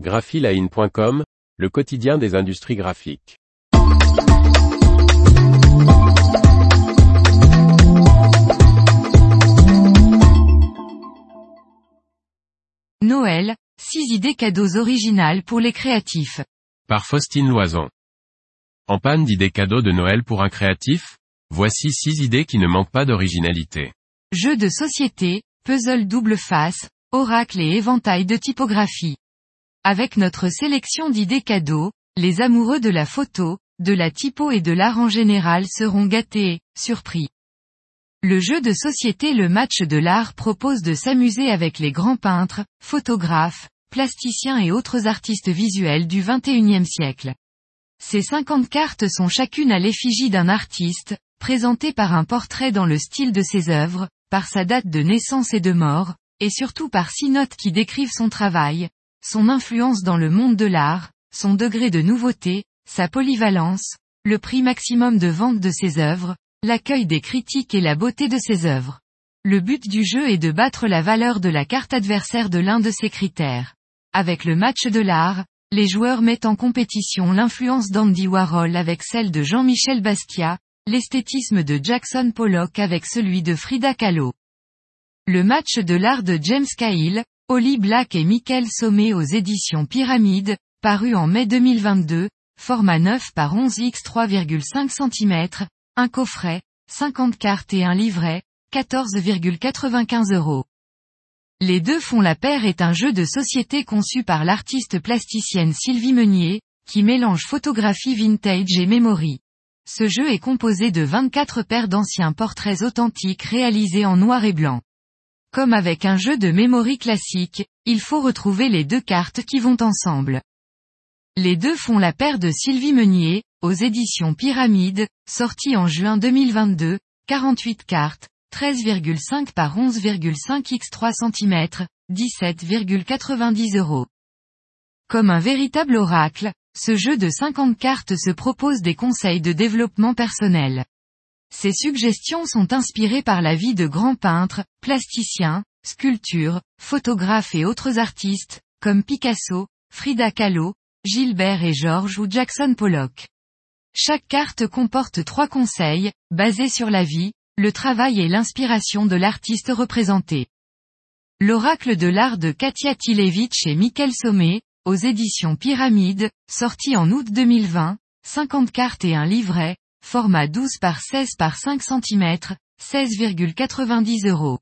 graphiline.com, le quotidien des industries graphiques. Noël, 6 idées cadeaux originales pour les créatifs. Par Faustine Loison. En panne d'idées cadeaux de Noël pour un créatif Voici 6 idées qui ne manquent pas d'originalité. Jeux de société, puzzle double face, oracle et éventail de typographie. Avec notre sélection d'idées cadeaux, les amoureux de la photo, de la typo et de l'art en général seront gâtés, surpris. Le jeu de société Le Match de l'Art propose de s'amuser avec les grands peintres, photographes, plasticiens et autres artistes visuels du XXIe siècle. Ces 50 cartes sont chacune à l'effigie d'un artiste, présentées par un portrait dans le style de ses œuvres, par sa date de naissance et de mort, et surtout par six notes qui décrivent son travail, son influence dans le monde de l'art, son degré de nouveauté, sa polyvalence, le prix maximum de vente de ses œuvres, l'accueil des critiques et la beauté de ses œuvres. Le but du jeu est de battre la valeur de la carte adversaire de l'un de ces critères. Avec le match de l'art, les joueurs mettent en compétition l'influence d'Andy Warhol avec celle de Jean-Michel Basquiat, l'esthétisme de Jackson Pollock avec celui de Frida Kahlo. Le match de l'art de James Cahill, Holly Black et Michael Sommet aux éditions Pyramide, paru en mai 2022, format 9 par 11 x 3,5 cm, un coffret, 50 cartes et un livret, 14,95 euros. Les deux font la paire est un jeu de société conçu par l'artiste plasticienne Sylvie Meunier, qui mélange photographie vintage et memory. Ce jeu est composé de 24 paires d'anciens portraits authentiques réalisés en noir et blanc. Comme avec un jeu de memory classique, il faut retrouver les deux cartes qui vont ensemble. Les deux font la paire de Sylvie Meunier, aux éditions Pyramide, sortie en juin 2022, 48 cartes, 13,5 par 11,5 x 3 cm, 17,90 euros. Comme un véritable oracle, ce jeu de 50 cartes se propose des conseils de développement personnel. Ces suggestions sont inspirées par la vie de grands peintres, plasticiens, sculptures, photographes et autres artistes, comme Picasso, Frida Kahlo, Gilbert et Georges ou Jackson Pollock. Chaque carte comporte trois conseils, basés sur la vie, le travail et l'inspiration de l'artiste représenté. L'oracle de l'art de Katia Tilevich et Michael Sommet, aux éditions Pyramide, sorti en août 2020, 50 cartes et un livret, format 12 par 16 par 5 cm, 16,90 euros.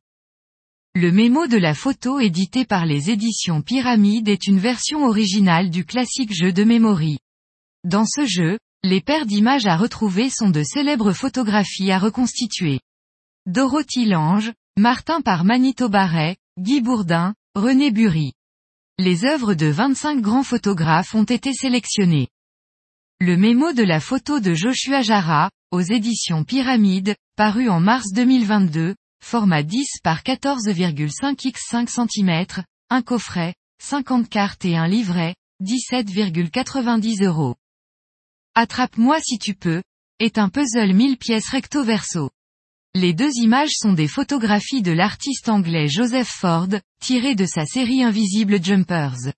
Le mémo de la photo édité par les éditions Pyramide est une version originale du classique jeu de memory. Dans ce jeu, les paires d'images à retrouver sont de célèbres photographies à reconstituer. Dorothy Lange, Martin par Manito Barret, Guy Bourdin, René Bury. Les œuvres de 25 grands photographes ont été sélectionnées. Le mémo de la photo de Joshua Jara, aux éditions Pyramide, paru en mars 2022, format 10 par 14,5 x 5 cm, un coffret, 50 cartes et un livret, 17,90 euros. Attrape-moi si tu peux, est un puzzle 1000 pièces recto verso. Les deux images sont des photographies de l'artiste anglais Joseph Ford, tirées de sa série Invisible Jumpers.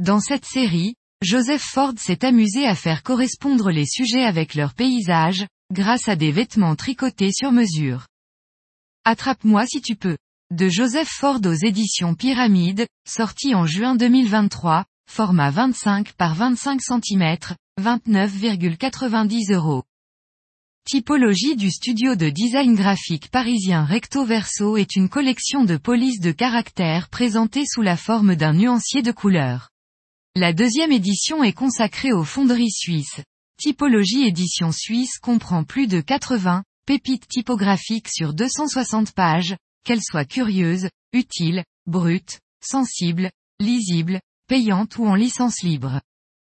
Dans cette série, Joseph Ford s'est amusé à faire correspondre les sujets avec leurs paysages, grâce à des vêtements tricotés sur mesure. Attrape-moi si tu peux. De Joseph Ford aux éditions Pyramide, sorti en juin 2023, format 25 par 25 cm, 29,90 euros. Typologie du studio de design graphique parisien Recto Verso est une collection de polices de caractères présentées sous la forme d'un nuancier de couleurs. La deuxième édition est consacrée aux fonderies suisses. Typologie édition suisse comprend plus de 80, pépites typographiques sur 260 pages, qu'elles soient curieuses, utiles, brutes, sensibles, lisibles, payantes ou en licence libre.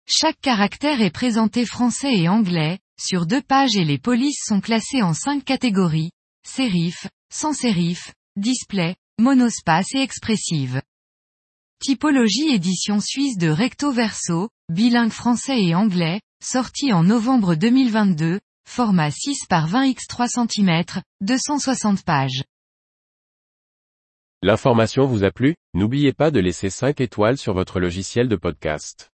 Chaque caractère est présenté français et anglais, sur deux pages et les polices sont classées en cinq catégories, sérif, sans sérif, display, monospace et expressive. Typologie édition suisse de Recto Verso, bilingue français et anglais, sorti en novembre 2022, format 6 par 20 x 3 cm, 260 pages. L'information vous a plu? N'oubliez pas de laisser 5 étoiles sur votre logiciel de podcast.